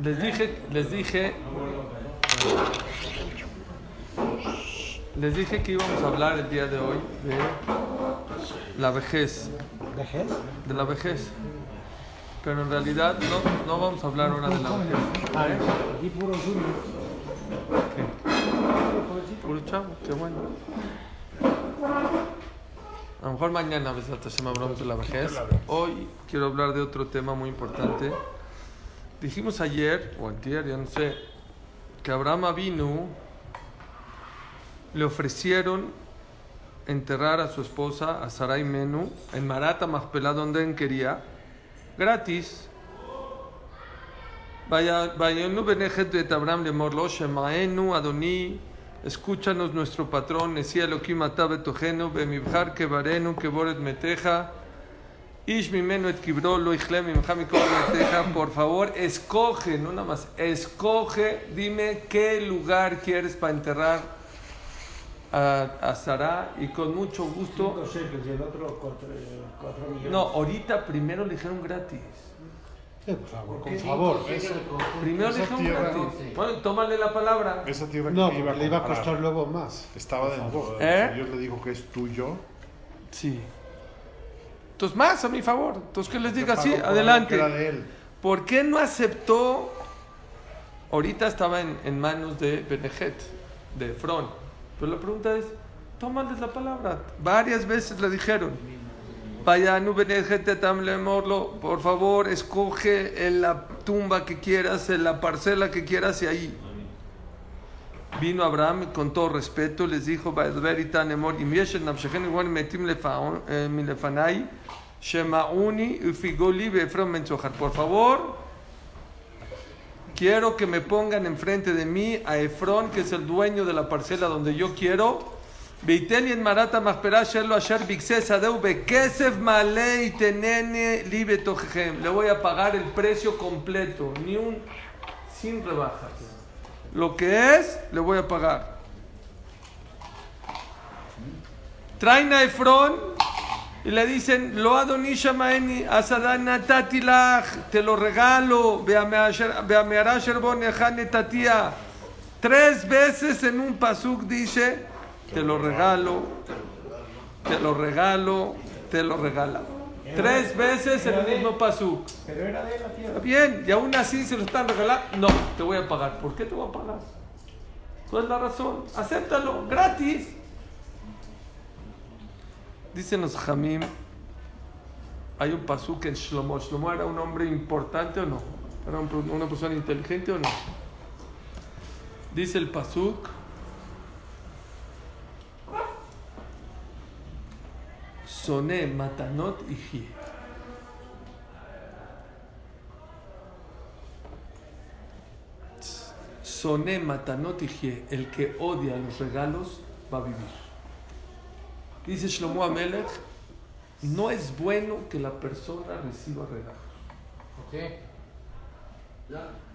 Les dije, les dije, les dije que íbamos a hablar el día de hoy de la vejez. ¿Vejez? De la vejez. Pero en realidad no, no vamos a hablar ahora de la vejez. Ah, puro chavo, qué bueno. A lo mejor mañana a veces hablamos de la vejez. Hoy quiero hablar de otro tema muy importante. Dijimos ayer, o antier, ya no sé, que Abraham Avinu le ofrecieron enterrar a su esposa, a Sarai Menu, en Marata Mahpelah, donde él quería, gratis. Vaya, de Abraham le morlo, Shemaenu, Adoní, escúchanos nuestro patrón, decía lo que matabe tojeno, bemibjar que varenu, que boret meteja. Por favor, escoge, no nada más, escoge, dime qué lugar quieres para enterrar a, a Sara y con mucho gusto. Cinco shekels y el otro cuatro, eh, cuatro millones. No, ahorita primero le dijeron gratis. Sí, por favor, con favor. Primero le dijeron tierra- gratis. Bueno, tómale la palabra. Esa tierra que No, te iba a le iba a costar luego más. estaba dentro. ¿Eh? Dios le dijo que es tuyo. Sí. Entonces, más a mi favor. Entonces, que les diga Te sí, pagó por algo que adelante. ¿Por qué no aceptó? Ahorita estaba en, en manos de Benejet, de Efron. Pero la pregunta es, tómales la palabra. Varias veces le dijeron, vaya, no Benejet, morlo, por favor, escoge en la tumba que quieras, en la parcela que quieras y ahí. Vino Abraham con todo respeto les dijo, "Va'edver emor, im yeshet nafshechem igual metim lefaon- eh, milefanai, shema'uni ufigoli be'efron menzojar." Por favor, quiero que me pongan enfrente de mí a Efrón, que es el dueño de la parcela donde yo quiero. Le voy a pagar el precio completo, sin rebajas. Lo que es, le voy a pagar. Traen a Efrón y le dicen, lo adonisha maeni, asadana tatilach, te lo regalo. Tres veces en un pasuk dice, te lo regalo, te lo regalo, te lo regala. Tres veces en el mismo pasuk. Pero era de la tierra. Bien, y aún así se lo están regalando. No, te voy a pagar. ¿Por qué te voy a pagar? ¿Cuál es la razón? Acéptalo, gratis. Dicen los Jamim, hay un pasuk en Shlomo. ¿Shlomo era un hombre importante o no? ¿Era un- una persona inteligente o no? Dice el pasuk, Soné matanot y Soné matanot y el que odia los regalos va a vivir. Dice Shlomo Amelech, no es bueno que la persona reciba regalos.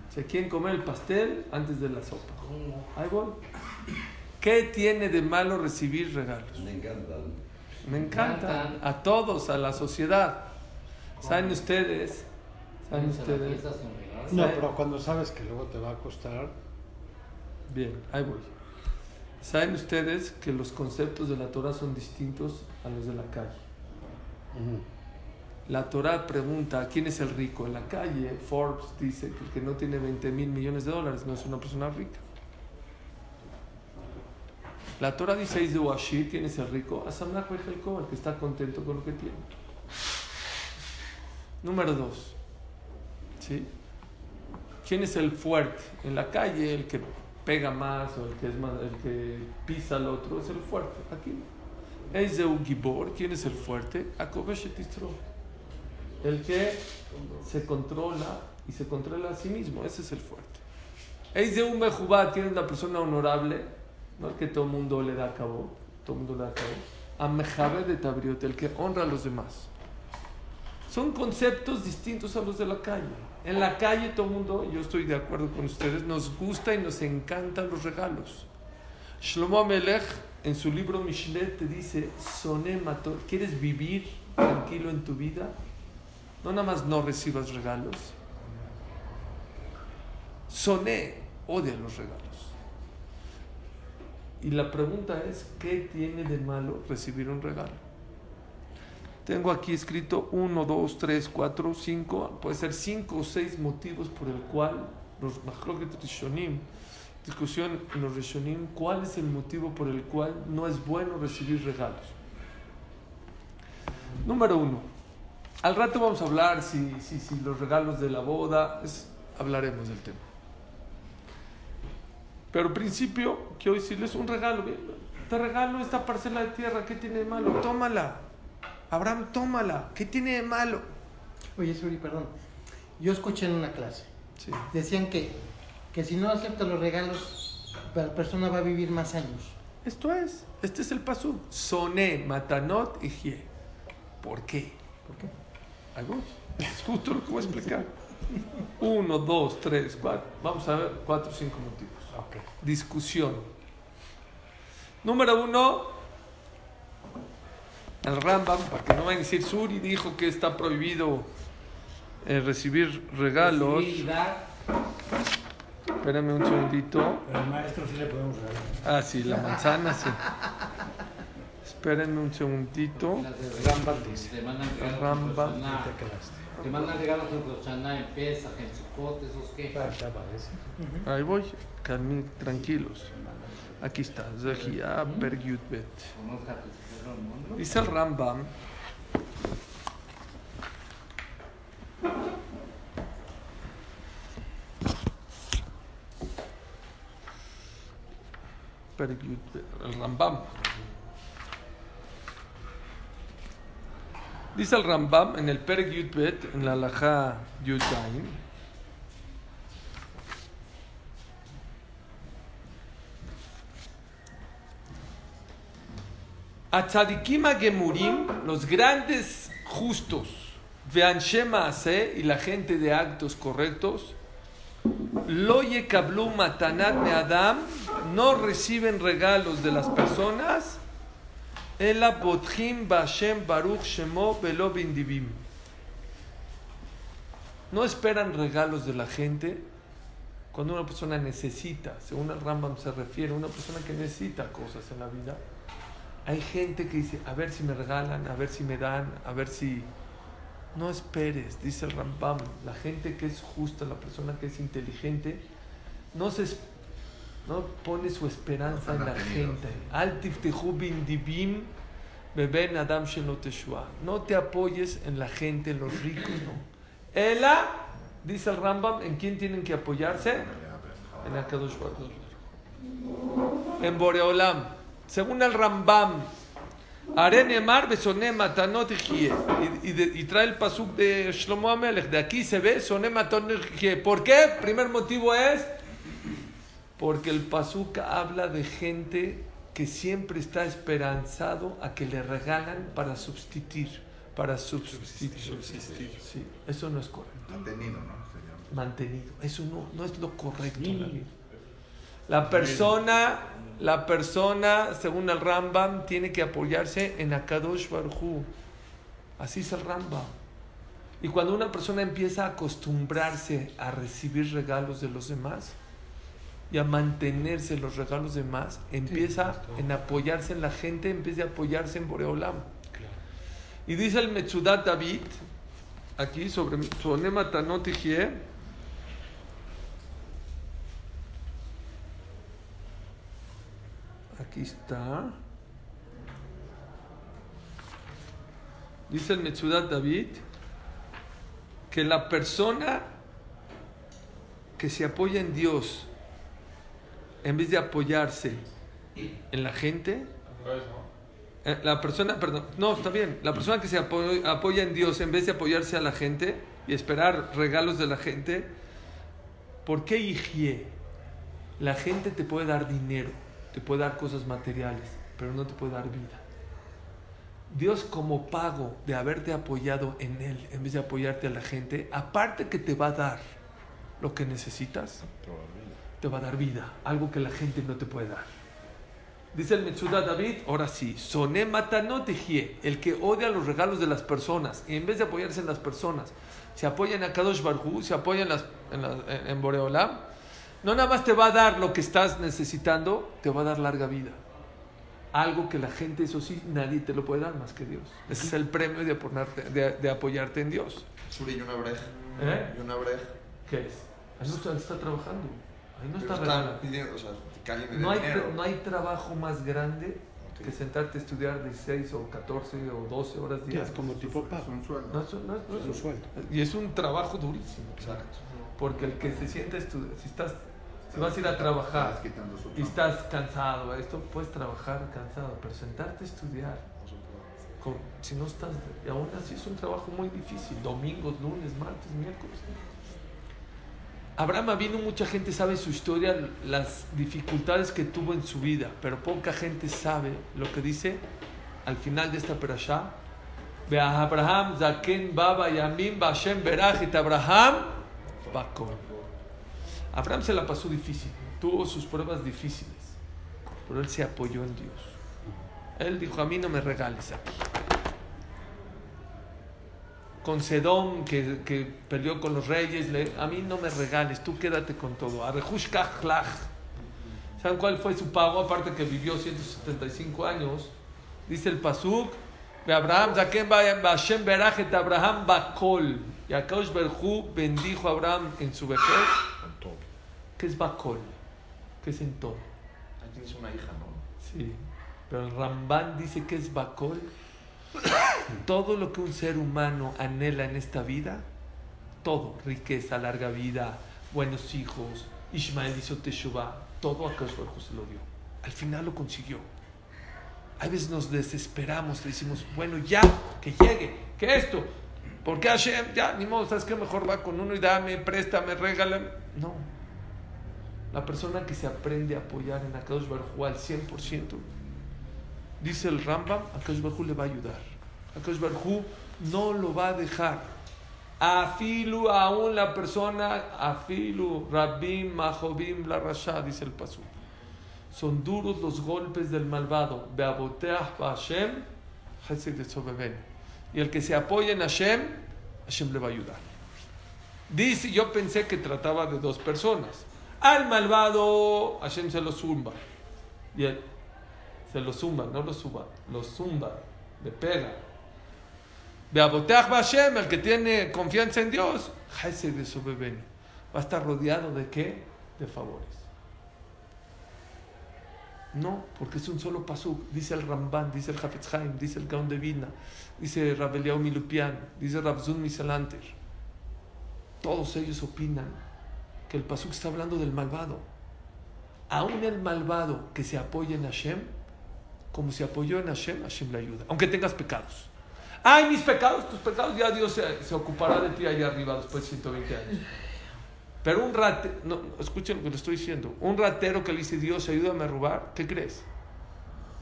Se quieren comer el pastel antes de la sopa. ¿Qué tiene de malo recibir regalos? Me encantan. Me encantan. A todos, a la sociedad. ¿Saben ustedes? ¿Saben ustedes? No, pero cuando sabes que luego te va a costar. Bien, ahí voy. ¿Saben ustedes que los conceptos de la Torah son distintos a los de la calle? La Torah pregunta, ¿quién es el rico? En la calle, Forbes dice que el que no tiene 20 mil millones de dólares no es una persona rica. La Torah dice, "Is de Washir, ¿quién es el rico? Asamnach Bejelko, el que está contento con lo que tiene. Número dos. ¿Sí? ¿Quién es el fuerte? En la calle, el que pega más o el que, es más, el que pisa al otro es el fuerte. Aquí no. Eiseu Gibor, ¿quién es el fuerte? Akobesh et Yisro, El que se controla y se controla a sí mismo. Ese es el fuerte. Eis de un mejubá tiene una persona honorable, que todo mundo le da a cabo, todo mundo le da a cabo. De tabriot, el que honra a los demás. Son conceptos distintos a los de la calle. En la calle todo el mundo, yo estoy de acuerdo con ustedes, nos gusta y nos encantan los regalos. Shlomo Amelech en su libro Mishle te dice, Soné mató, ¿quieres vivir tranquilo en tu vida? No nada más no recibas regalos. Soné odia los regalos. Y la pregunta es, ¿qué tiene de malo recibir un regalo? Tengo aquí escrito uno, dos, tres, cuatro, cinco, puede ser cinco o seis motivos por el cual los Machloket Rishonim, discusión en los Rishonim, cuál es el motivo por el cual no es bueno recibir regalos. Número uno, al rato vamos a hablar si, si, si los regalos de la boda, es, hablaremos del tema. Pero al principio quiero decirles un regalo. Te regalo esta parcela de tierra, ¿qué tiene de malo? Tómala. Abraham, tómala. ¿Qué tiene de malo? Oye, Suri, perdón. Yo escuché en una clase. Sí. Decían que, que si no acepta los regalos, la persona va a vivir más años. Esto es. Este es el paso. Soné, matanot y jie. ¿Por qué? ¿Por qué? Voy. Es justo lo que voy a explicar. Uno, dos, tres, cuatro. Vamos a ver cuatro o cinco motivos. Ok. Discusión. Número uno, el Rambam, para que no vayan a decir, Suri dijo que está prohibido eh, recibir regalos. Recibir. Espérame un segundito. Pero al maestro sí le podemos regalar. Ah, sí, la manzana, sí. Espérenme un segundito. De Rambam dice. Rambam. Te quedaste. Te mandan regalos en Hashanah, en Pesach, en Sukkot, esos qué. Ah. Ahí voy, calmi- tranquilos. Aquí está, Zahia ¿no? Dice el Rambam. El Rambam. Dice el Rambam en el Pergyutbet, en la Laja Yudzain. Atzadikim Gemurim, los grandes justos, Veanshema Ase y la gente de actos correctos, Lo Yekablu Matanat Adam, no reciben regalos de las personas, Ela Botchim Bashem Baruch Shemo Velo Bindivim. No esperan regalos de la gente cuando una persona necesita, según el Rambam se refiere, una persona que necesita cosas en la vida. Hay gente que dice, a ver si me regalan, a ver si me dan, a ver si... No esperes, dice el Rambam. La gente que es justa, la persona que es inteligente, no, se, es- no pone su esperanza en la gente. Al dibim beben adam. No te apoyes en la gente, en los ricos, no. Ela, dice el Rambam, ¿en quién tienen que apoyarse? En Akadosh. En Boreolam. Según el Rambam, Arenemar besoné matanot y, y, de- y trae el pasuk de Shlomo Amelech. De aquí se ve soné matanot ¿Por qué? Primer motivo es porque el pasuk habla de gente que siempre está esperanzado a que le regalan para subsistir, para subsistir, subsistir. Sí, eso no es correcto Mantenido, ¿no? Se llama. mantenido. Eso no, no es lo correcto en la vida. La persona, la persona, según el Rambam, tiene que apoyarse en Akadosh Barhu. Así es el Rambam. Y cuando una persona empieza a acostumbrarse a recibir regalos de los demás y a mantenerse los regalos de más, empieza en apoyarse en la gente en vez de apoyarse en Boreolam. Y dice el Metzudat David, aquí sobre Sonema Tanot Aquí está. Dice el Metzudat David que la persona que se apoya en Dios en vez de apoyarse en la gente eh, la persona, perdón, no, está bien, la persona que se apo- apoya en Dios en vez de apoyarse a la gente y esperar regalos de la gente, ¿por qué higie? La gente te puede dar dinero, te puede dar cosas materiales, pero no te puede dar vida. Dios como pago de haberte apoyado en Él en vez de apoyarte a la gente, aparte que te va a dar lo que necesitas, te va a dar vida, algo que la gente no te puede dar. Dice el Metzuda David, ahora sí, soné matanotejie, el que odia los regalos de las personas y en vez de apoyarse en las personas, se apoya en Akadosh Barhu, se apoya en, las, en, la- en- Boreolam, no nada más te va a dar lo que estás necesitando, te va a dar larga vida. Algo que la gente, eso sí, nadie te lo puede dar más que Dios. Ese es el premio de, de, de apoyarte en Dios. Suri y una breja. ¿Eh? Y una breja. ¿Qué es? No está, está trabajando. Ahí no está están pidiendo, o sea, No hay, dinero. no hay trabajo más grande que sentarte a estudiar 16 o 14 o 12 horas diarias. es como tipo Es pago. un sueldo. No, eso- no, no, Es un eso- sueldo. Y es un trabajo durísimo. Exacto. Porque el que se sienta a estudiar, si estás, si vas a ir a trabajar y estás cansado, esto puedes trabajar cansado, pero sentarte a estudiar, con- si no estás, y aún así es un trabajo muy difícil, domingos, lunes, martes, miércoles. Abraham vino mucha gente sabe su historia, las dificultades que tuvo en su vida, pero poca gente sabe lo que dice al final de esta perashá. Ve a Abraham, Zaken, Baba, Yamim, Bashem, Berajit, Abraham, Bakol. Abraham se la pasó difícil, tuvo sus pruebas difíciles, pero él se apoyó en Dios. Él dijo, a mí no me regales aquí. Con Sedón, que, que peleó con los reyes, le, a mí no me regales, tú quédate con todo. Arejush Kajlaj. ¿Saben cuál fue su pago? Aparte que vivió 175 años, dice el Pasuk, de Abraham, Bashem Berajet Abraham Bakol. Y Akaosh Berhu bendijo a Abraham en su vejez. ¿Qué es Bakol? ¿Qué es en todo? Ahí tienes una hija, ¿no? Sí, pero el Ramban dice que es Bakol. Todo lo que un ser humano anhela en esta vida, todo, riqueza, larga vida, buenos hijos, Ishmael hizo Teshuvah, todo a Baruj se lo dio. Al final lo consiguió. A veces nos desesperamos, le decimos, bueno, ya, que llegue, que esto, porque Hashem, ya, ni modo, ¿sabes qué? Mejor va con uno y dame, préstame, regálame. No. La persona que se aprende a apoyar en Akadosh Baruj al 100%, dice el Rambam, Akadosh Baruj Hu le va a ayudar. Akadosh Baruj Hu no lo va a dejar. Afilu aún la persona, afilu rabim mahobim la rasha, dice el pasú. Son duros los golpes del malvado. De. Y el que se apoya en Hashem, Hashem le va a ayudar. Dice, yo pensé que trataba de dos personas. Al malvado, Hashem se lo zumba. Y él se lo zumba, no lo suba, lo zumba, le pega. Beaboteach Hashem, el que tiene confianza en Dios, de Sobeben. Va a estar rodeado de qué? De favores. No, porque es un solo pasuk. Dice el Ramban, dice el Hafetz Haim, dice el Gaon de Vilna, dice Rabeliao Milupian, dice Rabzun Misalanter. Todos ellos opinan que el pasuk está hablando del malvado. Aún el malvado que se apoya en Hashem, como se apoyó en Hashem, Hashem le ayuda. Aunque tengas pecados. Ay, mis pecados, tus pecados, ya Dios se, se ocupará de ti allá arriba después de 120 años. Pero un ratero, no, escuchen lo que le estoy diciendo, un ratero que le dice Dios, ayúdame a robar, ¿qué crees?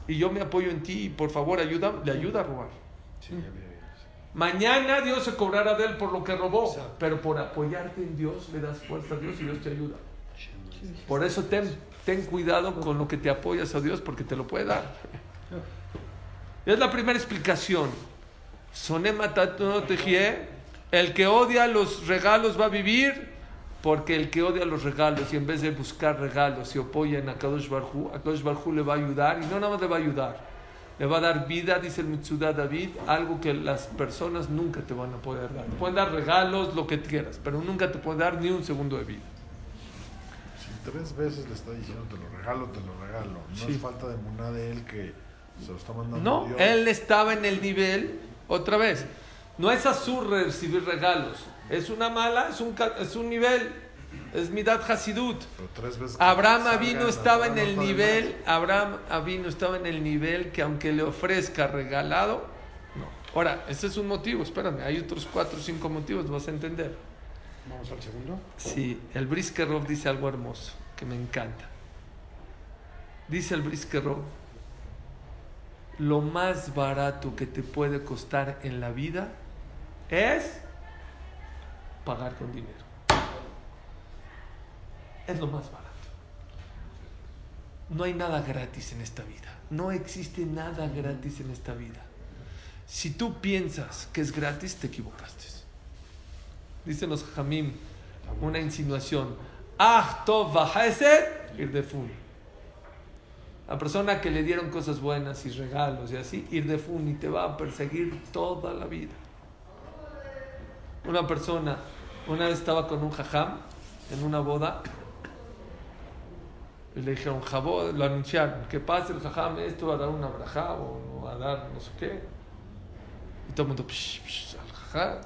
Y yo me apoyo en ti y por favor ayuda, le ayuda a robar. Mañana Dios se cobrará de él por lo que robó, pero por apoyarte en Dios le das fuerza a Dios y Dios te ayuda. Por eso ten, ten cuidado con lo que te apoyas a Dios porque te lo puede dar. Es la primera explicación. El que odia los regalos va a vivir porque el que odia los regalos y en vez de buscar regalos se apoya en Akadosh Barhu, Akadosh Barhu le va a ayudar y no nada más le va a ayudar, le va a dar vida, dice el Mitzuda David, algo que las personas nunca te van a poder dar. Pueden dar regalos, lo que quieras, pero nunca te pueden dar ni un segundo de vida. Si tres veces le está diciendo te lo regalo, te lo regalo. No Sí. es falta de muná de él que se lo está mandando No, Dios. él estaba en el nivel, otra vez, no es azul recibir regalos, es una mala, es un, es un nivel. Es Midat Hasidut. Abraham Avino estaba en el nivel, Abraham Avino estaba en el nivel que aunque le ofrezca regalado, no. Ahora, ese es un motivo, espérame, hay otros cuatro o cinco motivos, vas a entender. Vamos al segundo. Sí, el Briskerov dice algo hermoso, que me encanta. Dice el Briskerov, lo más barato que te puede costar en la vida es pagar con dinero. Es lo más barato. No hay nada gratis en esta vida. No existe nada gratis en esta vida. Si tú piensas que es gratis, te equivocaste. Dicen los Jamim, una insinuación. Ah, tov vahesed irdefun. La persona que le dieron cosas buenas y regalos y así, irdefun, y te va a perseguir toda la vida. Una persona, una vez estaba con un jajam en una boda y le dijeron, jabó, lo anunciaron, que pase el jajam, esto va a dar una braja o va a dar no sé qué. Y todo el mundo, psh, psh, al jajam.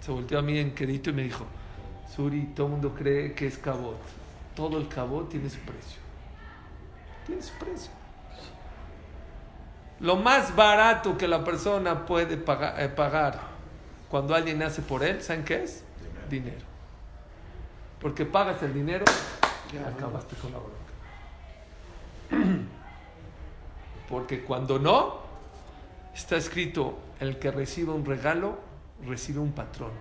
Se volteó a mí en quedito y me dijo, Suri, todo el mundo cree que es cabot. Todo el cabot tiene su precio. Tiene su precio. Lo más barato que la persona puede pagar, eh, pagar cuando alguien hace por él, ¿saben qué es? Dinero. Porque pagas el dinero, acabaste con la bronca. Porque cuando no, está escrito, el que recibe un regalo, recibe un patrón.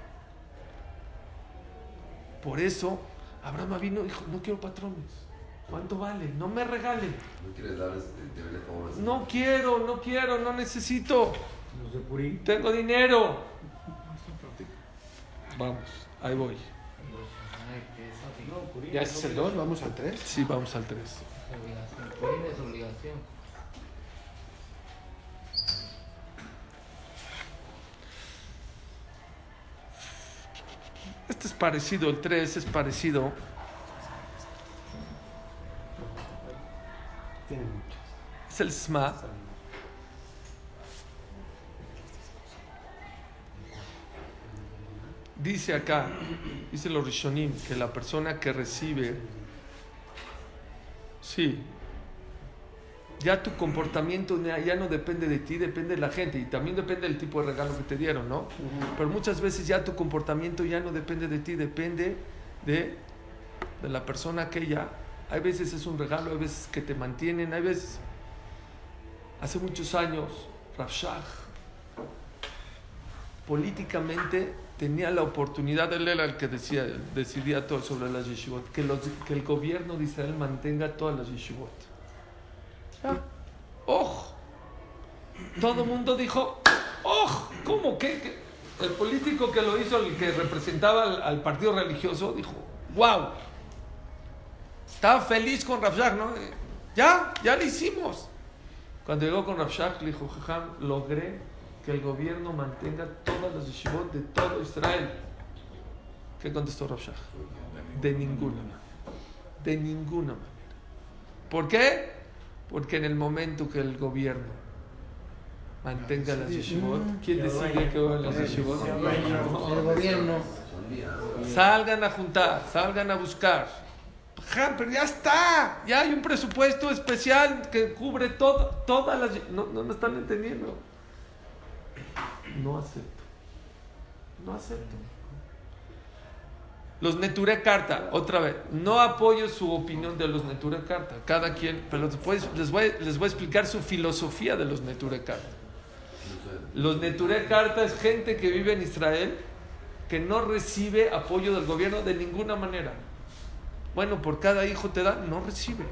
Por eso, Abraham vino y dijo, no quiero patrones. ¿Cuánto vale? No me regalen. No quieres dar este, favores. No quiero, no quiero, no necesito. Los de Purim. Tengo dinero. Vamos, ahí voy. Ya ese es el 2, vamos al 3. Sí, vamos al 3. Obligación. Purim es obligación. Este es parecido, el 3 es parecido. Tiene muchas. Es el SMA. Dice acá, dice los Rishonim, que la persona que recibe, sí, ya tu comportamiento ya no depende de ti, depende de la gente y también depende del tipo de regalo que te dieron, ¿no? Pero muchas veces ya tu comportamiento ya no depende de ti, depende de, de la persona aquella. Hay veces es un regalo, hay veces que te mantienen, hay veces... Hace muchos años, Rav Shach políticamente tenía la oportunidad, él era el que decía, decidía todo sobre las yeshivot, que, los- que el gobierno de Israel mantenga todas las yeshivot. ¡Oh! Todo el mundo dijo, ¡oh! ¿Cómo? ¿Qué, qué? El político que lo hizo, el que representaba al, al partido religioso, dijo, ¡wow! Estaba feliz con Rav Shach, ¿no? Ya, ya lo hicimos. Cuando llegó con Rav Shach, le dijo, logré que el gobierno mantenga todas las yeshivot de todo Israel. ¿Qué contestó Rav Shach? De ninguna manera. De ninguna manera. ¿Por qué? Porque en el momento que el gobierno mantenga las yeshivot, ¿quién decide que van las yeshivot? El gobierno. Salgan a juntar, salgan a buscar. Ja, pero ya está, ya hay un presupuesto especial que cubre todo, todas las... No, no me están entendiendo. No acepto. No acepto. Los Neture Carta, otra vez, no apoyo su opinión de los Neture Carta, cada quien, pero después les voy, les voy a explicar su filosofía de los Neture Carta. Los Neture Carta es gente que vive en Israel que no recibe apoyo del gobierno de ninguna manera. Bueno, por cada hijo te da, no recibe.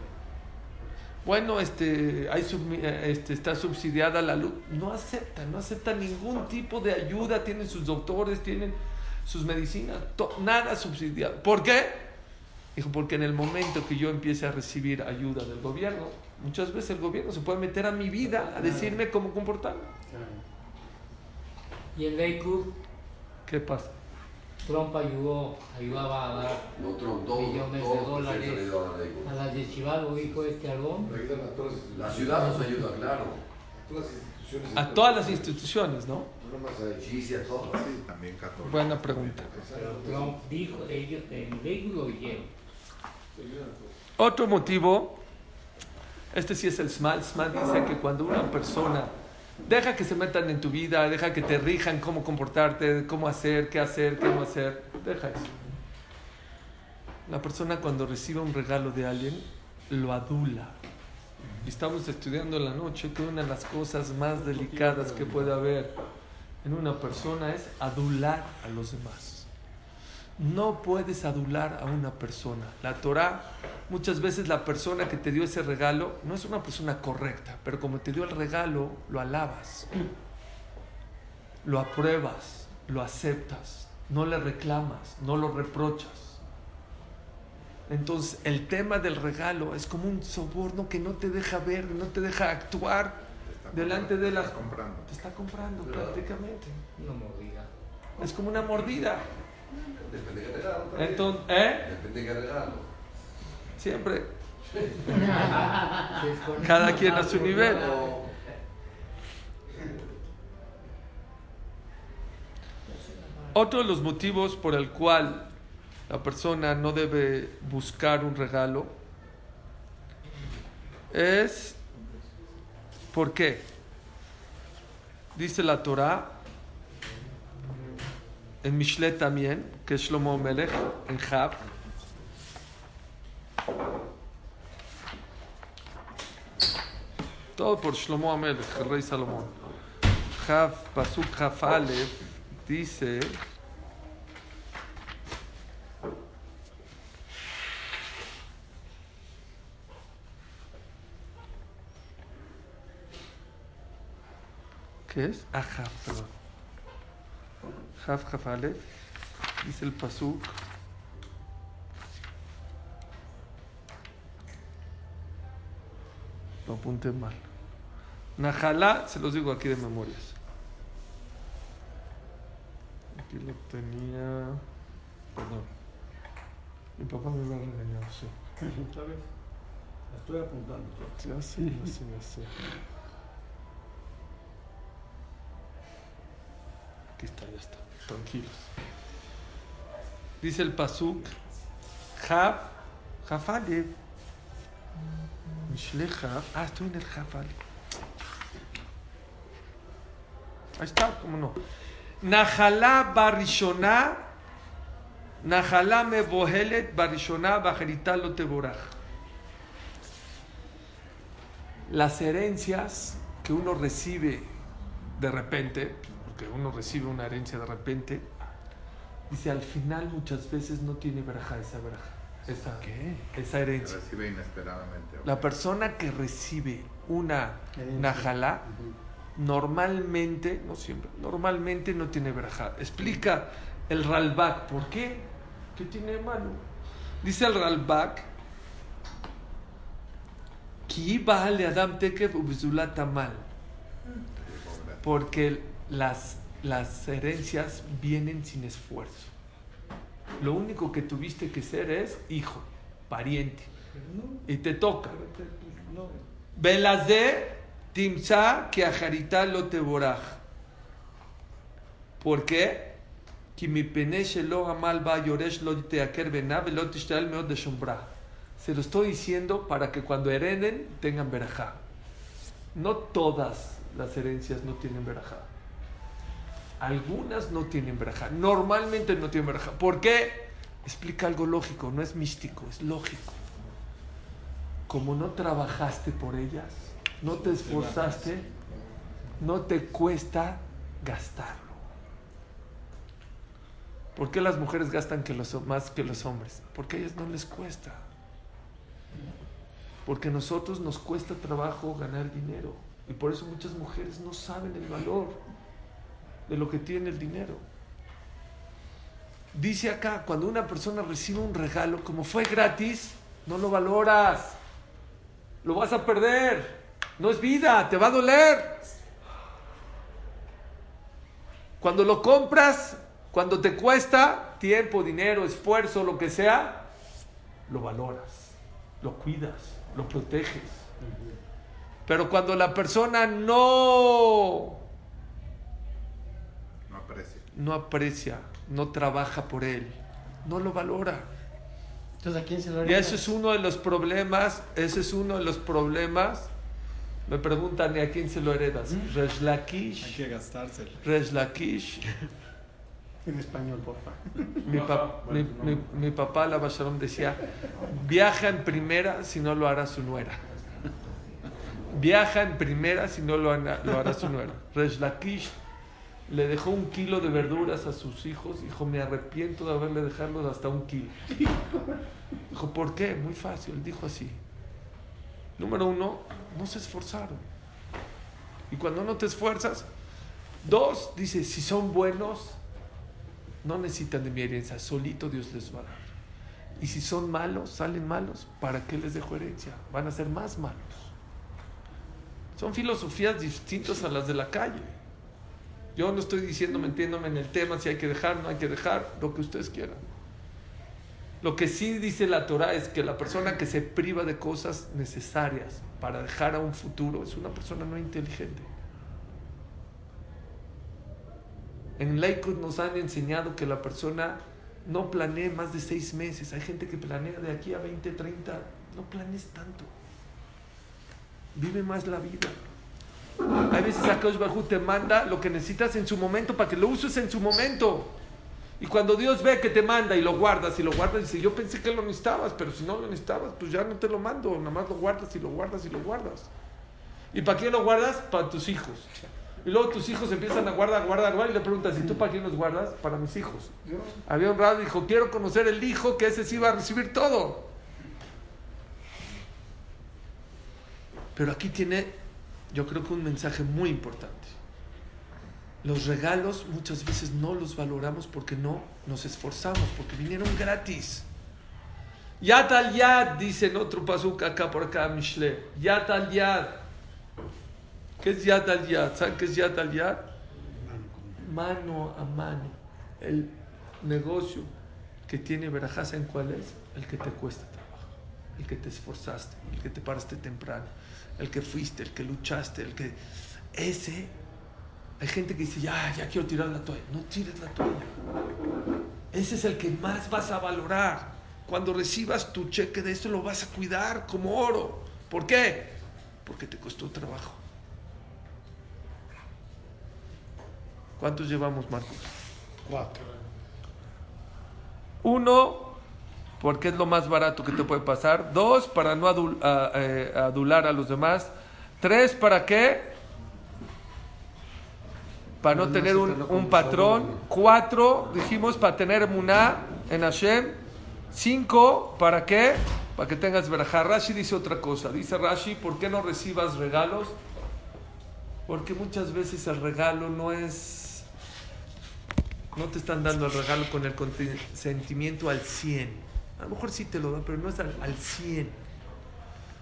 Bueno, este, hay sub- eh, este, está subsidiada la luz. No acepta, no acepta ningún tipo de ayuda. Tienen sus doctores, tienen sus medicinas, to- nada subsidiado. ¿Por qué? Dijo, porque en el momento que yo empiece a recibir ayuda del gobierno, muchas veces el gobierno se puede meter a mi vida a decirme cómo comportarme. Y el Lakewood, ¿Qué pasa? Trump ayudó, ayudaba a dar No, Trump, todo, millones todo de los dólares a Lego. a las yeshivas, lo dijo este Albón. La ciudad nos ayuda, claro. A todas las instituciones, ¿no? Buena pregunta. Pero Trump dijo, ellos en ley lo oyeron. Otro motivo, este sí es el SMA. El SMA dice que cuando una persona deja que se metan en tu vida, deja que te rijan cómo comportarte, cómo hacer, qué hacer, qué no hacer, deja eso. La persona cuando recibe un regalo de alguien, lo adula. Y estamos estudiando en la noche que una de las cosas más delicadas que puede haber en una persona es adular a los demás. No puedes adular a una persona. La Torah, muchas veces la persona que te dio ese regalo no es una persona correcta, pero como te dio el regalo, lo alabas, lo apruebas, lo aceptas, no le reclamas, no lo reprochas. Entonces, el tema del regalo es como un soborno que no te deja ver, no te deja actuar delante de la... Estás comprando. Te está comprando prácticamente. Una mordida. Es como una mordida. Depende de qué regalo. también. Entonces, ¿eh? Depende de qué regalo. Siempre. Cada quien a su nivel. Otro de los motivos por el cual la persona no debe buscar un regalo es ¿por qué? Dice la Torah en Mishle también, que es Shlomo Melech, en Jab. Todo por Shlomo Amelech, el rey Salomón. Jaf, Pasuk Jaf Aleph, dice. ¿Qué es? Ah, Jaf, perdón. Jaf Aleph, dice el Pasuk. Lo apunté mal. Najalá, se los digo aquí de memorias. Aquí lo tenía. Perdón. Mi papá me va a regañar, sí. ¿Sabes? La estoy apuntando. Ya sí, ya sé, ya sé. Aquí está, ya está. Tranquilos. Dice el Pasuk, Jav, Jafalev. Mishle Jav. Ah, estoy en el Jafalev. Ahí está, cómo no. Najalá barishona, Najalá me bohelet barishona, bajerita lo teboraj. Las herencias que uno recibe de repente, porque uno recibe una herencia de repente, dice al final muchas veces no tiene veraja esa veraja. Esa, esa Se herencia. recibe inesperadamente. La persona que recibe una najalá, normalmente, no siempre, normalmente no tiene verajá. Explica el Ralbak, ¿por qué? ¿Qué tiene de malo? Dice el Ralbak, "Ki Adam tekev ubzulat amal", porque las, las herencias vienen sin esfuerzo. Lo único que tuviste que ser es hijo, pariente. No, y te toca. Velas de Timsa que ajarita lo te pues, boraj. ¿Por qué? Lo amal lo te meot. Se lo estoy diciendo para que cuando hereden tengan verajá. No todas las herencias no tienen verajá. Algunas no tienen verajá. Normalmente no tienen verajá. ¿Por qué? Explica algo lógico, no es místico, es lógico. Como no trabajaste por ellas, no te esforzaste, no te cuesta gastarlo. ¿Por qué las mujeres gastan que los, más que los hombres? Porque a ellas no les cuesta. Porque a nosotros nos cuesta trabajo ganar dinero. Y por eso muchas mujeres no saben el valor de lo que tiene el dinero. Dice acá, cuando una persona recibe un regalo, como fue gratis, no lo valoras. Lo vas a perder. No es vida, te va a doler. Cuando lo compras, cuando te cuesta tiempo, dinero, esfuerzo, lo que sea, lo valoras, lo cuidas, lo proteges. Pero cuando la persona no no aprecia, no trabaja por él, no lo valora. Entonces, ¿a quién se lo Y eso es uno de los problemas, ese es uno de los problemas. Me preguntan, ¿y a quién se lo heredas? Resh Lakish. Hay que gastárselo. Resh Lakish. En español, por favor. Mi, pa- mi, mi- mi papá, la Basharom, decía, viaja en primera si no lo hará su nuera. Viaja en primera si no lo, hará- lo hará su nuera. Resh Lakish le dejó un kilo de verduras a sus hijos. Dijo, me arrepiento de haberle dejado hasta un kilo. Dijo, ¿por qué? Muy fácil. Dijo así. Número uno, no se esforzaron. Y cuando no te esfuerzas, dos, dice, si son buenos, no necesitan de mi herencia, solito Dios les va a dar. Y si son malos, salen malos, ¿para qué les dejo herencia? Van a ser más malos. Son filosofías distintas a las de la calle. Yo no estoy diciendo, metiéndome en el tema si hay que dejar, no hay que dejar, lo que ustedes quieran. Lo que sí dice la Torah es que la persona que se priva de cosas necesarias para dejar a un futuro es una persona no inteligente. En Lakewood nos han enseñado que la persona no planee más de seis meses. Hay gente que planea de aquí a 20, 30. No planees tanto. Vive más la vida. Hay veces Akadosh Bajú te manda lo que necesitas en su momento para que lo uses en su momento. Y cuando Dios ve que te manda y lo guardas y lo guardas, dice, yo pensé que lo necesitabas, pero si no lo necesitabas, pues ya no te lo mando, nada más lo guardas y lo guardas y lo guardas. ¿Y para quién lo guardas? Para tus hijos. Y luego tus hijos empiezan a guardar, guardar, guardar y le preguntas, ¿y tú para quién los guardas? Para mis hijos. Había un y dijo, quiero conocer el hijo que ese sí va a recibir todo. Pero aquí tiene, yo creo que un mensaje muy importante. Los regalos muchas veces no los valoramos porque no nos esforzamos, porque vinieron gratis. Yat al yad, dice en otro pasuk acá por acá, Mishle. Yat al yad. ¿Qué es yad al yad? ¿Saben qué es yad al yad? Mano a mano. El negocio que tiene verajá, ¿en cuál es? El que te cuesta trabajo. El que te esforzaste, el que te paraste temprano, el que fuiste, el que luchaste, el que... Ese hay gente que dice, ya, ya quiero tirar la toalla. No tires la toalla. Ese es el que más vas a valorar. Cuando recibas tu cheque de esto, lo vas a cuidar como oro. ¿Por qué? Porque te costó trabajo. ¿Cuántos llevamos, Marcos? Cuatro. Uno, porque es lo más barato que te puede pasar. Dos, para no adul- a- eh, adular a los demás. Tres, ¿para qué? Para no No tener un, patrón. Cuatro, dijimos, para tener muná en Hashem. Cinco, ¿para qué? Para que tengas verajá. Rashi dice otra cosa. Dice Rashi, ¿por qué no recibas regalos? Porque muchas veces el regalo no es... No te están dando el regalo con el consentimiento al 100. A lo mejor sí te lo dan, pero no es al, al 100.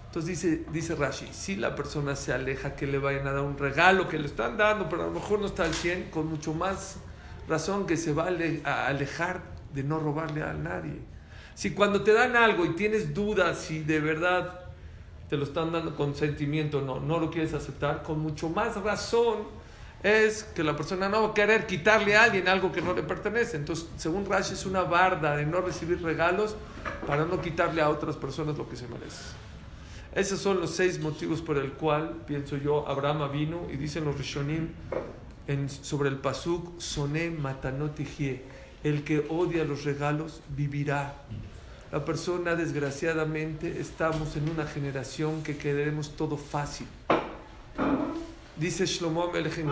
Entonces dice, dice Rashi, si la persona se aleja que le vayan a dar un regalo que le están dando, pero a lo mejor no está al 100, con mucho más razón que se va a ale- a alejar de no robarle a nadie. Si cuando te dan algo y tienes dudas si de verdad te lo están dando con sentimiento no, no lo quieres aceptar, con mucho más razón es que la persona no va a querer quitarle a alguien algo que no le pertenece. Entonces, según Rashi, es una barda de no recibir regalos para no quitarle a otras personas lo que se merece. Esos son los seis motivos por el cual, pienso yo, Abraham vino y dicen los Rishonim sobre el Pasuk, Soné Matanot Ijie, el que odia los regalos vivirá. La persona, desgraciadamente, estamos en una generación que queremos todo fácil. Dice Shlomo Melech en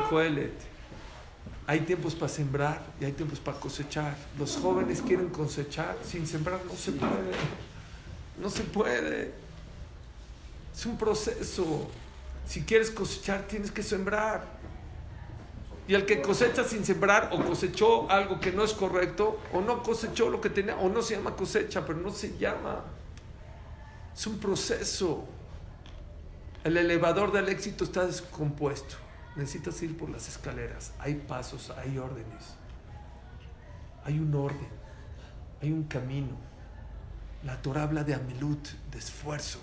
hay tiempos para sembrar y hay tiempos para cosechar. Los jóvenes quieren cosechar sin sembrar, no se puede. No se puede. Es un proceso. Si quieres cosechar, tienes que sembrar. Y el que cosecha sin sembrar o cosechó algo que no es correcto o no cosechó lo que tenía o no se llama cosecha, pero no se llama. Es un proceso. El elevador del éxito está descompuesto. Necesitas ir por las escaleras. Hay pasos, hay órdenes. Hay un orden. Hay un camino. La Torah habla de amelut, de esfuerzo.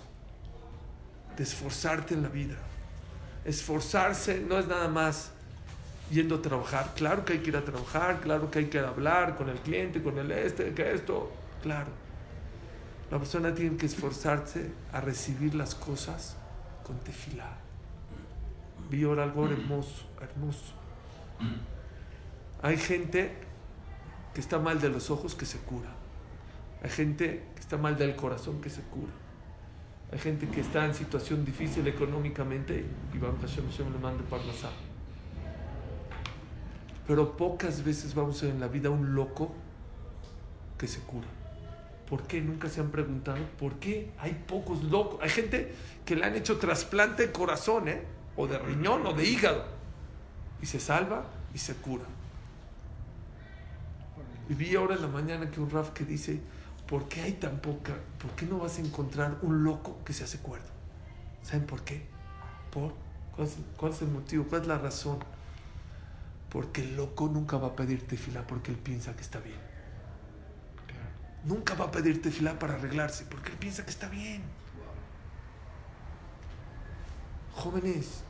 De esforzarte en la vida. Esforzarse no es nada más yendo a trabajar. Claro que hay que ir a trabajar, claro que hay que hablar con el cliente, con el este, que esto, claro. La persona tiene que esforzarse a recibir las cosas con tefilá. Algo hermoso, hermoso. Hay gente que está mal de los ojos que se cura. Hay gente que está mal del corazón que se cura. Hay gente que está en situación difícil económicamente y Baruch Hashem, Hashem le manda parnasá. Pero pocas veces vamos a ver en la vida un loco que se cura. ¿Por qué? Nunca se han preguntado por qué hay pocos locos. Hay gente que le han hecho trasplante de corazón, ¿eh? o de riñón, o de hígado, y se salva y se cura. Y vi ahora en la mañana que un Raf que dice, ¿por qué hay tan poca? ¿Por qué no vas a encontrar un loco que se hace cuerdo? ¿Saben por qué? ¿Por? ¿Cuál es, cuál es el motivo? ¿Cuál es la razón? Porque el loco nunca va a pedir tefilá porque él piensa que está bien. Nunca va a pedir tefilá para arreglarse porque él piensa que está bien. Jóvenes,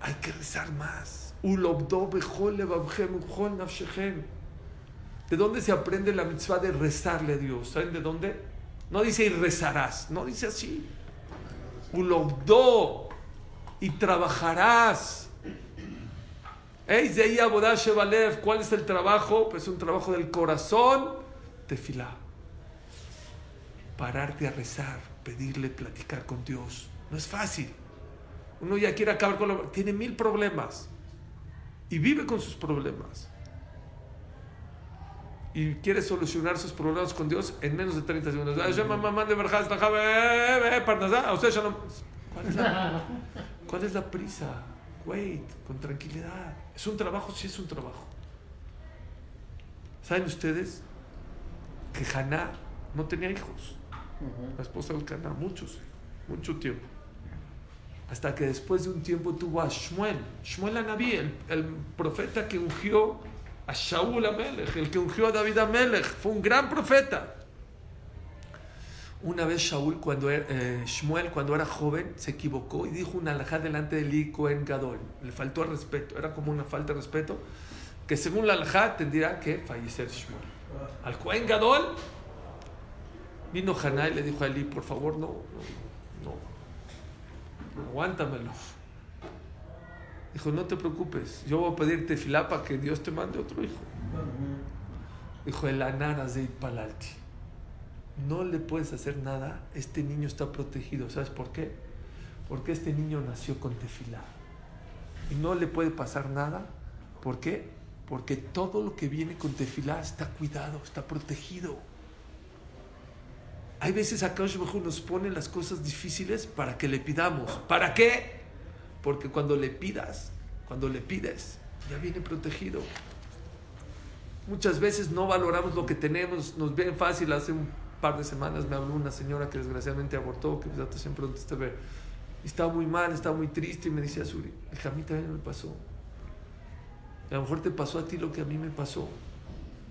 hay que rezar más. ¿De dónde se aprende la mitzvah de rezarle a Dios? ¿Saben de dónde? No dice y rezarás, no dice así. Ulobdo y trabajarás. ¿cuál es el trabajo? Pues un trabajo del corazón, tefilá. Pararte a rezar, pedirle, platicar con Dios. No es fácil. Uno ya quiere acabar con lo... Tiene mil problemas. Y vive con sus problemas. Y quiere solucionar sus problemas con Dios en menos de 30 segundos. La. ¿Cuál es la, cuál es la prisa? Wait, con tranquilidad. ¿Es un trabajo? Sí, es un trabajo. ¿Saben ustedes que Haná no tenía hijos? La esposa del Caná, muchos, mucho tiempo. Hasta que después de un tiempo tuvo a Shmuel, Shmuel Anabí, el, el profeta que ungió a Shaul Amelech, el que ungió a David Amelech, fue un gran profeta. Una vez Shaul, cuando era, eh, Shmuel, cuando era joven, se equivocó y dijo una alajá delante de Li Cohen Gadol. Le faltó el respeto, era como una falta de respeto, que según la alajá tendría que fallecer Shmuel. Al Cohen Gadol vino Haná y le dijo a Eli, por favor, no, no, no, aguántamelo. Dijo, no te preocupes, yo voy a pedirte filá para que Dios te mande otro hijo. Dijo, el anana de palalti. No le puedes hacer nada, este niño está protegido. ¿Sabes por qué? Porque este niño nació con tefilá. Y no le puede pasar nada. ¿Por qué? Porque todo lo que viene con tefilá está cuidado, está protegido. Hay veces acá nos pone las cosas difíciles para que le pidamos. ¿Para qué? Porque cuando le pidas, cuando le pides, ya viene protegido. Muchas veces no valoramos lo que tenemos, nos ven fácil. Hace un par de semanas me habló una señora que desgraciadamente abortó, que siempre donde ver. Estaba muy mal, estaba muy triste y me decía, Suri, a mí también me pasó. A lo mejor te pasó a ti lo que a mí me pasó.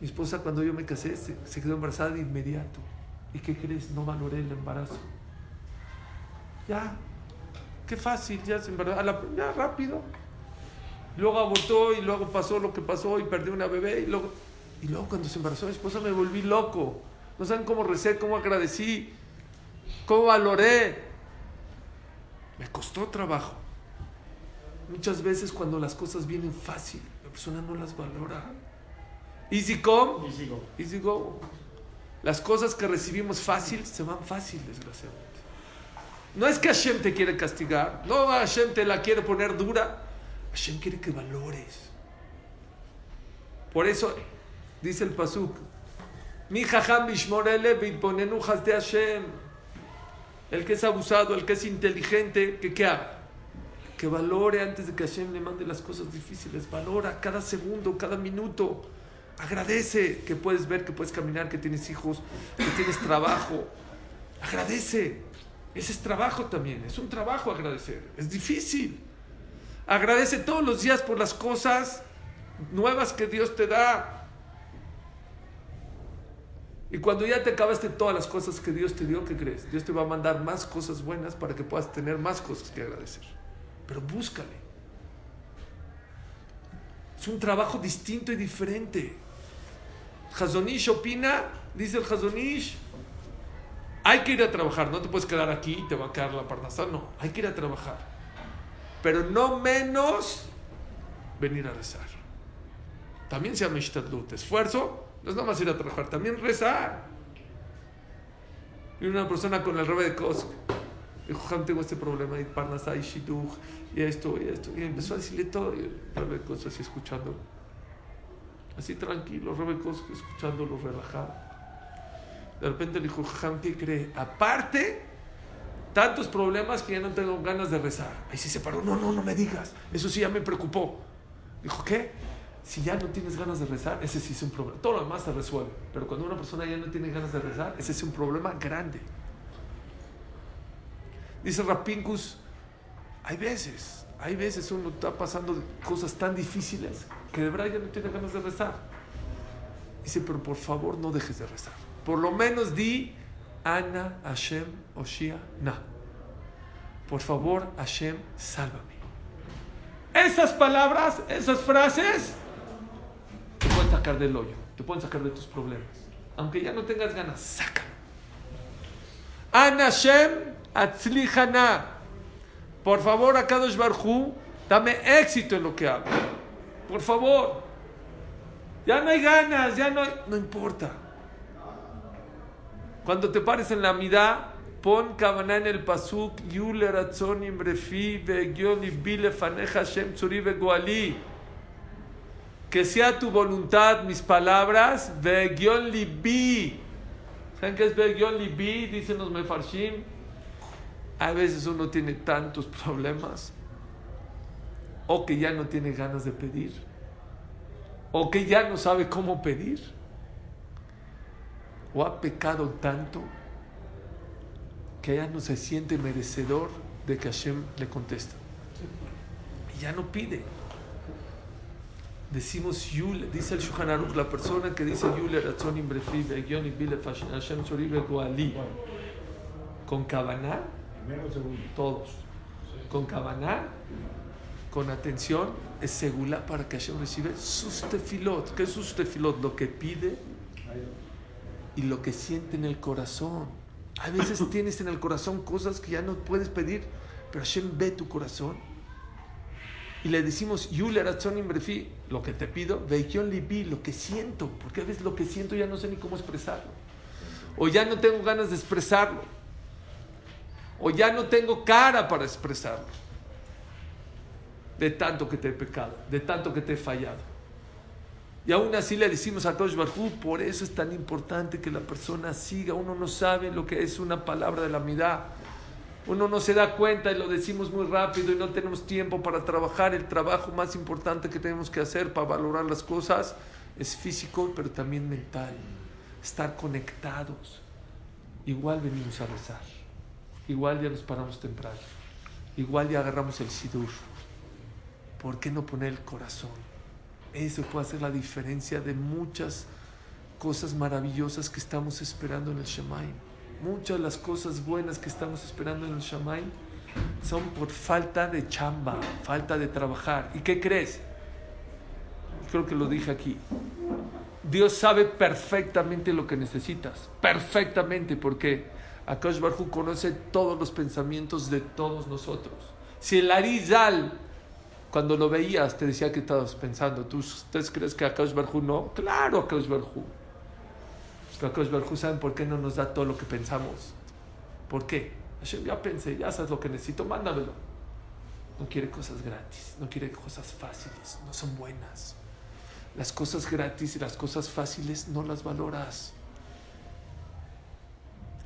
Mi esposa cuando yo me casé se, quedó embarazada de inmediato. ¿Y qué crees? No valoré el embarazo. Ya, qué fácil, ya se embarazó, ya rápido. Luego abortó y luego pasó lo que pasó y perdió una bebé. Y luego, y luego cuando se embarazó mi esposa me volví loco. No saben cómo recé, cómo agradecí, cómo valoré. Me costó trabajo. Muchas veces cuando las cosas vienen fácil, la persona no las valora. Easy come, Easy go. easy go. Las cosas que recibimos fácil se van fácil, desgraciadamente. No es que Hashem te quiere castigar, no Hashem te la quiere poner dura. Hashem quiere que valores. Por eso dice el Pasuk, mi jajam de Hashem. El que es abusado, el que es inteligente, que qué haga? Que valore antes de que Hashem le mande las cosas difíciles. Valora cada segundo, cada minuto. Agradece que puedes ver, que puedes caminar, que tienes hijos, que tienes trabajo. Agradece. Ese es trabajo también. Es un trabajo agradecer. Es difícil. Agradece todos los días por las cosas nuevas que Dios te da. Y cuando ya te acabaste todas las cosas que Dios te dio, ¿qué crees? Dios te va a mandar más cosas buenas para que puedas tener más cosas que agradecer. Pero búscale. Es un trabajo distinto y diferente. Hazonish opina, dice el Hazonish, hay que ir a trabajar, no te puedes quedar aquí y te va a quedar la parnasá, no, hay que ir a trabajar. Pero no menos venir a rezar. También se llama Ishtadlut, esfuerzo, no es nada más ir a trabajar, también rezar. Y una persona con el rebe de Kosk, dijo, Jam, tengo este problema, y parnasá, y shidduch, y esto, y esto, y empezó a decirle todo, y el Kosk así escuchándolo. Así tranquilo, rebe Kosk escuchándolo, relajado. De repente le dijo, Jam, ¿qué cree? Aparte, tantos problemas que ya no tengo ganas de rezar. Ahí sí se paró, no, no, no me digas. Eso sí ya me preocupó. Dijo, ¿qué? Si ya no tienes ganas de rezar, ese sí es un problema. Todo lo demás se resuelve. Pero cuando una persona ya no tiene ganas de rezar, ese es un problema grande. Dice Rapinkus, hay veces, hay veces uno está pasando cosas tan difíciles que de verdad ya no tiene ganas de rezar. Dice, pero por favor no dejes de rezar. Por lo menos di, Ana Hashem Oshia Na. Por favor, Hashem, sálvame. Esas palabras, esas frases, te pueden sacar del hoyo, te pueden sacar de tus problemas. Aunque ya no tengas ganas, saca. Ana Hashem Atzlihana. Por favor, Akadosh Barhu, dame éxito en lo que hago. Por favor. Ya no hay ganas, ya no hay... No importa. Cuando te pares en la midá, pon kavaná en el pasuk, yule ratzon imbrefi, vegion ibile faneja shem tzuri vegoali. Que sea tu voluntad, mis palabras, vegion libi. ¿Saben qué es vegion libi? Dicen los mefarshim. A veces uno tiene tantos problemas, o que ya no tiene ganas de pedir, o que ya no sabe cómo pedir o ha pecado tanto que ya no se siente merecedor de que Hashem le conteste. Y ya no pide. Decimos Yule, dice el Shulchan Aruch, la persona que dice Yule Ratzon Imbrefi Begion y Bile Hashem Tzoribe Goali con Kavaná, todos, con Kavaná, con atención, es segula para que Hashem recibe sus tefilot. ¿Qué es sus tefilot? Lo que pide y lo que siente en el corazón. A veces tienes en el corazón cosas que ya no puedes pedir, pero Hashem ve tu corazón. Y le decimos, Imbrefi, lo que te pido, Veikion Libi, lo que siento, porque a veces lo que siento ya no sé ni cómo expresarlo. O ya no tengo ganas de expresarlo. O ya no tengo cara para expresarlo. De tanto que te he pecado, de tanto que te he fallado. Y aún así le decimos a Tosh Barhu, por eso es tan importante que la persona siga. Uno no sabe lo que es una palabra de la mitad. Uno no se da cuenta y lo decimos muy rápido y no tenemos tiempo para trabajar. El trabajo más importante que tenemos que hacer para valorar las cosas es físico, pero también mental. Estar conectados. Igual venimos a rezar. Igual ya nos paramos temprano. Igual ya agarramos el sidur. ¿Por qué no poner el corazón? Eso puede hacer la diferencia de muchas cosas maravillosas que estamos esperando en el Shemaim. Muchas de las cosas buenas que estamos esperando en el Shemaim son por falta de chamba, falta de trabajar. ¿Y qué crees? Creo que lo dije aquí. Dios sabe perfectamente lo que necesitas. Perfectamente, porque Akash Barhu conoce todos los pensamientos de todos nosotros. Si el Arizal cuando lo veías te decía que estabas pensando. ¿Tú, ¿Ustedes crees que Akash Barhu no? Claro, Akash Barhu. Pero Akash Barhu saben por qué no nos da todo lo que pensamos. ¿Por qué? Hashem, ya pensé, ya sabes lo que necesito, mándamelo. No quiere cosas gratis, no quiere cosas fáciles, no son buenas. Las cosas gratis y las cosas fáciles no las valoras.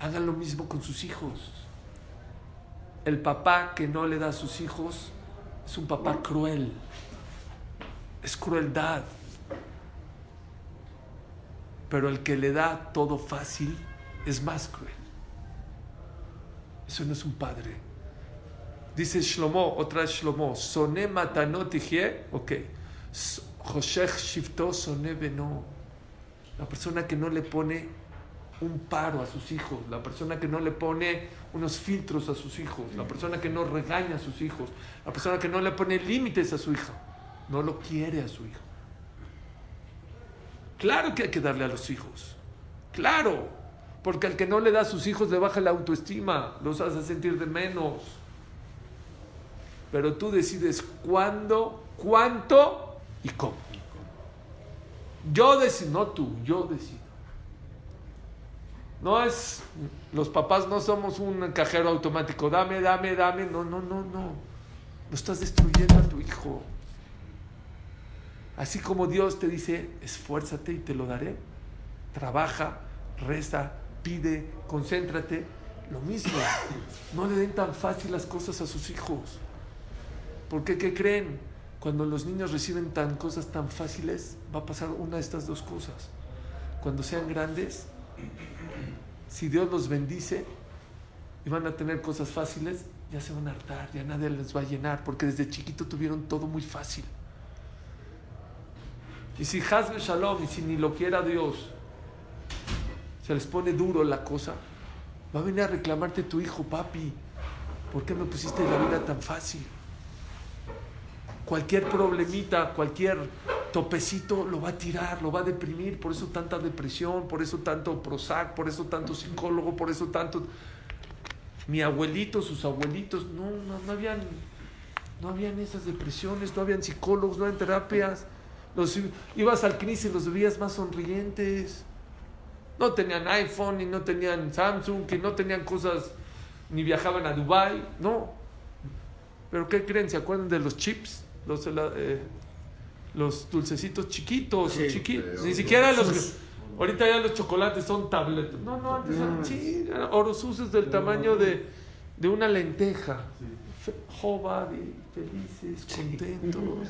Hagan lo mismo con sus hijos. El papá que no le da a sus hijos es un papá cruel. Es crueldad. Pero el que le da todo fácil es más cruel. Eso no es un padre. Dice Shlomo, otra Shlomo, Soné matanot ok. Joshech shifto soné beno. La persona que no le pone un paro a sus hijos, la persona que no le pone unos filtros a sus hijos, la persona que no regaña a sus hijos, la persona que no le pone límites a su hija. no lo quiere a su hijo. Claro que hay que darle a los hijos. Claro. Porque al que no le da a sus hijos le baja la autoestima, los hace sentir de menos. Pero tú decides cuándo, cuánto y cómo. Yo decido, no tú, yo decido. No es, los papás no somos un cajero automático, dame, dame, dame. No, no, no, no. Lo estás destruyendo a tu hijo. Así como Dios te dice, esfuérzate y te lo daré. Trabaja, reza, pide, concéntrate. Lo mismo. No le den tan fácil las cosas a sus hijos. Porque, ¿qué creen? Cuando los niños reciben tan cosas tan fáciles, va a pasar una de estas dos cosas. Cuando sean grandes, si Dios los bendice y van a tener cosas fáciles, ya se van a hartar, ya nadie les va a llenar, porque desde chiquito tuvieron todo muy fácil. Y si Hazbe Shalom, y si ni lo quiera Dios, se les pone duro la cosa, va a venir a reclamarte tu hijo, papi, ¿por qué me pusiste la vida tan fácil? Cualquier problemita, cualquier topecito lo va a tirar, lo va a deprimir, por eso tanta depresión, por eso tanto Prozac, por eso tanto psicólogo, por eso tanto... Mi abuelito, sus abuelitos, no, no, no habían, no habían esas depresiones, no habían psicólogos, no habían terapias. Ibas al CNIS y los veías más sonrientes. No tenían iPhone, y no tenían Samsung, que no tenían cosas, ni viajaban a Dubai, no. Pero ¿qué creen? ¿Se acuerdan de los chips? Los, eh, los dulcecitos chiquitos, Sí, chiquitos. Ni siquiera los... Ahorita ya los chocolates son tabletas. No, no, antes eran sí, eran orosuces del tamaño de, de una lenteja. Fe- felices, contentos.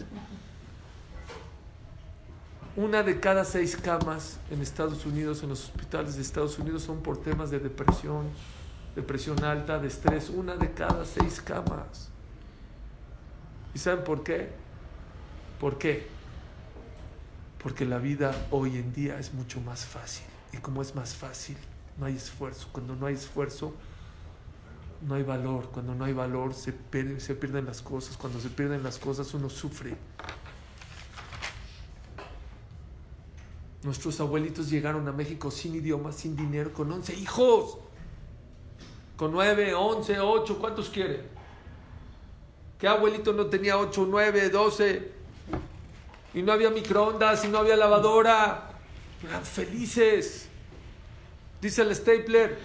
Una de cada seis camas en Estados Unidos, en los hospitales de Estados Unidos, son por temas de depresión, depresión alta, de estrés. Una de cada seis camas. ¿Y saben por qué? ¿Por qué? Porque la vida hoy en día es mucho más fácil. Y como es más fácil, no hay esfuerzo. Cuando no hay esfuerzo, no hay valor. Cuando no hay valor, se, pier- se pierden las cosas. Cuando se pierden las cosas, uno sufre. Nuestros abuelitos llegaron a México sin idioma, sin dinero, con 11 hijos. Con 9, 11, 8, ¿cuántos quieren? ¿Qué abuelito no tenía 8, 9, 12? Y no había microondas y no había lavadora. Eran felices. Dice el Stapler,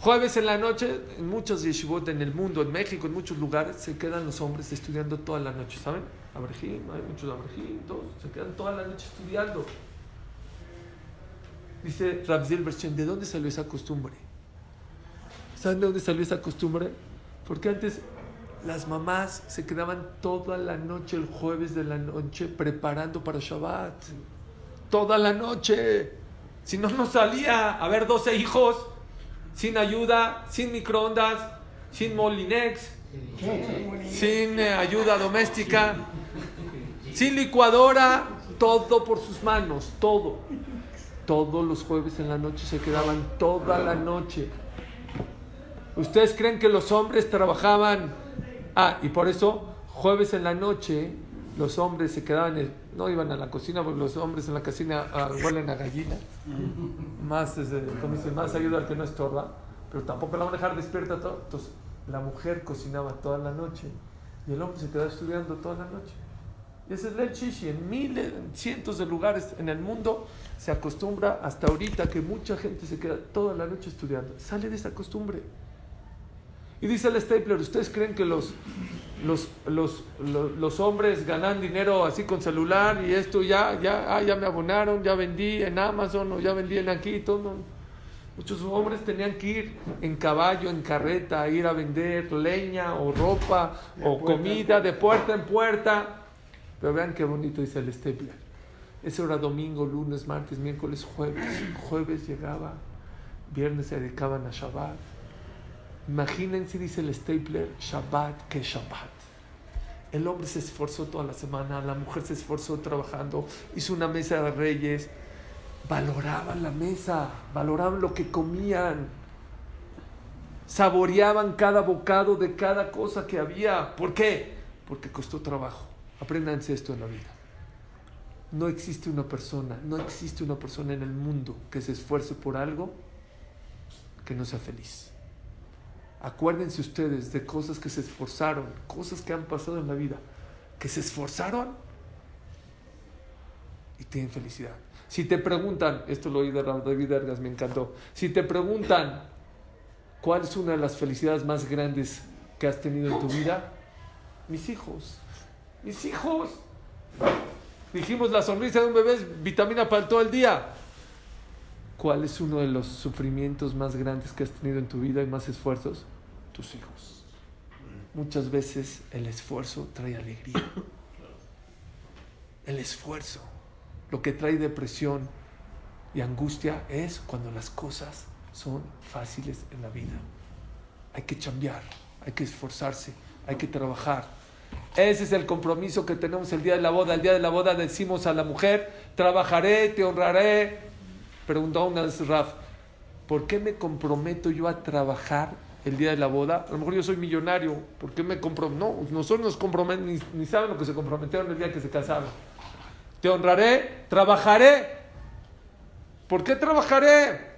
jueves en la noche, en muchos yeshivot en el mundo, en México, en muchos lugares, se quedan los hombres estudiando toda la noche, ¿saben? Abrejim, hay muchos abrejim, todos se quedan toda la noche estudiando. Dice Rab Zilberstein, ¿de dónde salió esa costumbre? ¿Saben de dónde salió esa costumbre? Porque antes las mamás se quedaban toda la noche, el jueves de la noche, preparando para Shabbat. Toda la noche. Si no, no salía. A ver, 12 hijos, sin ayuda, sin microondas, sin molinex, sin eh, ayuda doméstica, sin licuadora, todo por sus manos, todo. Todos los jueves en la noche se quedaban toda la noche. ¿Ustedes creen que los hombres trabajaban? Ah, y por eso, jueves en la noche, los hombres se quedaban, no iban a la cocina, porque los hombres en la cocina ah, huelen a gallina. Más, desde, como dicen, más ayuda al que no estorba, pero tampoco la van a dejar despierta todo. Entonces, la mujer cocinaba toda la noche y el hombre se quedaba estudiando toda la noche. Y ese es el chishi. En miles, en cientos de lugares en el mundo se acostumbra hasta ahorita que mucha gente se queda toda la noche estudiando. Sale de esa costumbre. Y dice el Stapler, ¿ustedes creen que los, los, los, los, los hombres ganan dinero así con celular y esto ya, ya, ah, ya me abonaron, ya vendí en Amazon o ya vendí en aquí? Todo, no. Muchos hombres tenían que ir en caballo, en carreta, a ir a vender leña o ropa o comida de puerta en puerta. Pero vean qué bonito dice el Stapler. Ese era domingo, lunes, martes, miércoles, jueves. Jueves llegaba, viernes se dedicaban a Shabbat. Imagínense, dice el Stapler, Shabbat que Shabbat. El hombre se esforzó toda la semana, la mujer se esforzó trabajando, hizo una mesa de reyes, valoraban la mesa, valoraban lo que comían, saboreaban cada bocado de cada cosa que había. ¿Por qué? Porque costó trabajo. Apréndanse esto en la vida. No existe una persona, no existe una persona en el mundo que se esfuerce por algo que no sea feliz. Acuérdense ustedes de cosas que se esforzaron, cosas que han pasado en la vida, que se esforzaron y tienen felicidad. Si te preguntan, esto lo oí de David Ergas, me encantó. Si te preguntan cuál es una de las felicidades más grandes que has tenido en tu vida, mis hijos, mis hijos. Dijimos la sonrisa de un bebé es vitamina para todo el día. ¿Cuál es uno de los sufrimientos más grandes que has tenido en tu vida y más esfuerzos? Tus hijos. Muchas veces el esfuerzo trae alegría. El esfuerzo. Lo que trae depresión y angustia es cuando las cosas son fáciles en la vida. Hay que cambiar, hay que esforzarse, hay que trabajar. Ese es el compromiso que tenemos el día de la boda. El día de la boda decimos a la mujer, trabajaré, te honraré. Preguntó una vez Raf, ¿por qué me comprometo yo a trabajar el día de la boda? A lo mejor yo soy millonario, ¿por qué me comprometo? No, nosotros nos comprometemos, ni, saben lo que se comprometieron el día que se casaron. Te honraré, trabajaré. ¿Por qué trabajaré?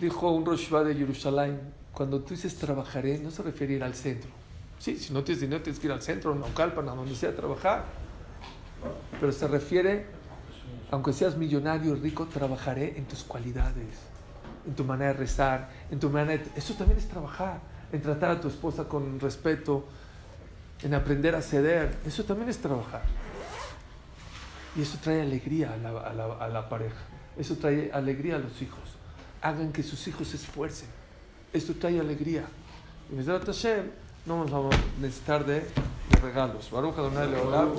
Dijo un Roshva de Jerusalén, cuando tú dices trabajaré, no se refiere a ir al centro. Sí, si no tienes dinero tienes que ir al centro, no calpan, a donde sea a trabajar. Pero se refiere, aunque seas millonario rico, trabajaré en tus cualidades, en tu manera de rezar, en tu manera de... Eso también es trabajar, en tratar a tu esposa con respeto, en aprender a ceder. Eso también es trabajar. Y eso trae alegría a la, pareja. Eso trae alegría a los hijos. Hagan que sus hijos se esfuercen. Esto trae alegría. Y Mesdarat Hashem, no vamos a necesitar de, de regalos. Baruch Adonai Leolam.